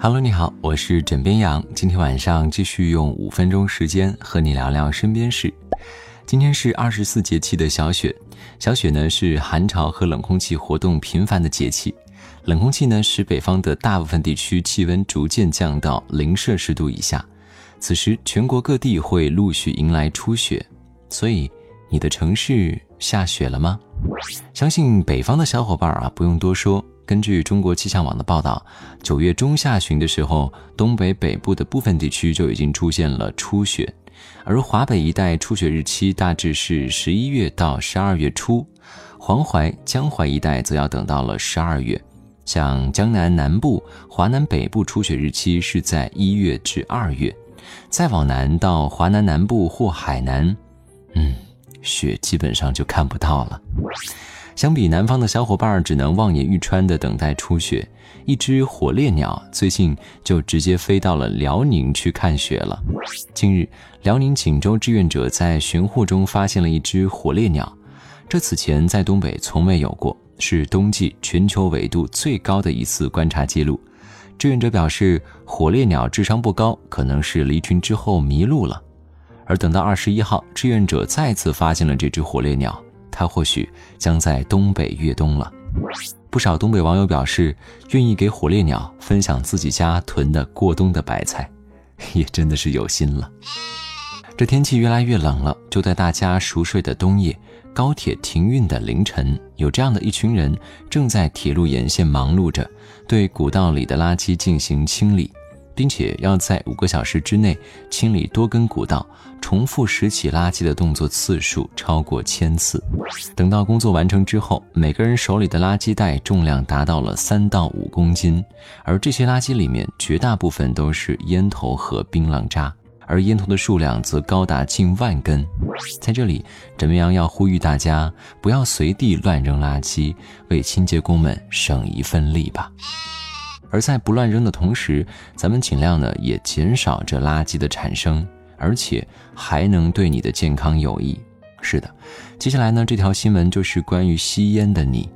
Hello，你好，我是枕边羊。今天晚上继续用五分钟时间和你聊聊身边事。今天是二十四节气的小雪，小雪呢是寒潮和冷空气活动频繁的节气。冷空气呢使北方的大部分地区气温逐渐降到零摄氏度以下，此时全国各地会陆续迎来初雪。所以，你的城市下雪了吗？相信北方的小伙伴啊，不用多说。根据中国气象网的报道，九月中下旬的时候，东北北部的部分地区就已经出现了初雪，而华北一带初雪日期大致是十一月到十二月初，黄淮、江淮一带则要等到了十二月。像江南南部、华南北部初雪日期是在一月至二月，再往南到华南南部或海南，嗯，雪基本上就看不到了。相比南方的小伙伴只能望眼欲穿地等待初雪，一只火烈鸟最近就直接飞到了辽宁去看雪了。近日，辽宁锦州志愿者在寻获中发现了一只火烈鸟，这此前在东北从未有过，是冬季全球纬度最高的一次观察记录。志愿者表示，火烈鸟智商不高，可能是离群之后迷路了。而等到二十一号，志愿者再次发现了这只火烈鸟。它或许将在东北越冬了。不少东北网友表示，愿意给火烈鸟分享自己家囤的过冬的白菜，也真的是有心了。这天气越来越冷了，就在大家熟睡的冬夜，高铁停运的凌晨，有这样的一群人正在铁路沿线忙碌着，对古道里的垃圾进行清理。并且要在五个小时之内清理多根古道，重复拾起垃圾的动作次数超过千次。等到工作完成之后，每个人手里的垃圾袋重量达到了三到五公斤，而这些垃圾里面绝大部分都是烟头和槟榔渣，而烟头的数量则高达近万根。在这里，枕边羊要呼吁大家不要随地乱扔垃圾，为清洁工们省一份力吧。而在不乱扔的同时，咱们尽量呢也减少这垃圾的产生，而且还能对你的健康有益。是的，接下来呢这条新闻就是关于吸烟的你。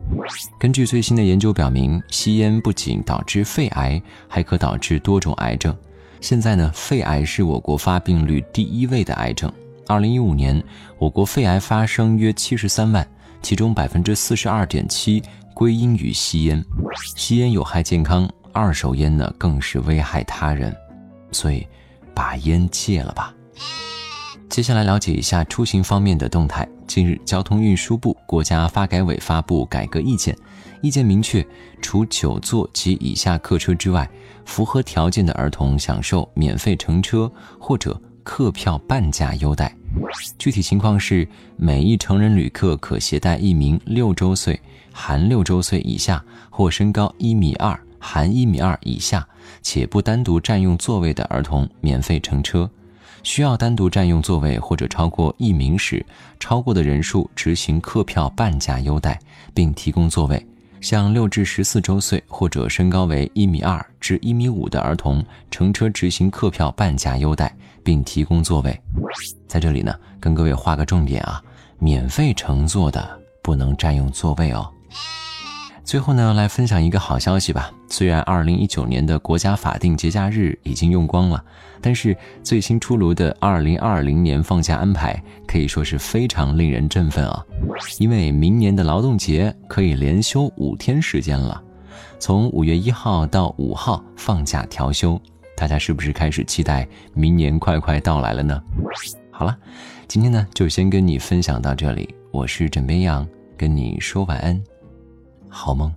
根据最新的研究表明，吸烟不仅导致肺癌，还可导致多种癌症。现在呢，肺癌是我国发病率第一位的癌症。二零一五年，我国肺癌发生约七十三万，其中百分之四十二点七归因于吸烟。吸烟有害健康。二手烟呢，更是危害他人，所以把烟戒了吧。接下来了解一下出行方面的动态。近日，交通运输部、国家发改委发布改革意见，意见明确，除九座及以下客车之外，符合条件的儿童享受免费乘车或者客票半价优待。具体情况是，每一成人旅客可携带一名六周岁（含六周岁以下）或身高一米二。含一米二以下且不单独占用座位的儿童免费乘车，需要单独占用座位或者超过一名时，超过的人数执行客票半价优待，并提供座位。向六至十四周岁或者身高为一米二至一米五的儿童乘车执行客票半价优待，并提供座位。在这里呢，跟各位画个重点啊，免费乘坐的不能占用座位哦。最后呢，来分享一个好消息吧。虽然二零一九年的国家法定节假日已经用光了，但是最新出炉的二零二零年放假安排可以说是非常令人振奋啊！因为明年的劳动节可以连休五天时间了，从五月一号到五号放假调休，大家是不是开始期待明年快快到来了呢？好了，今天呢就先跟你分享到这里，我是枕边羊，跟你说晚安。好梦。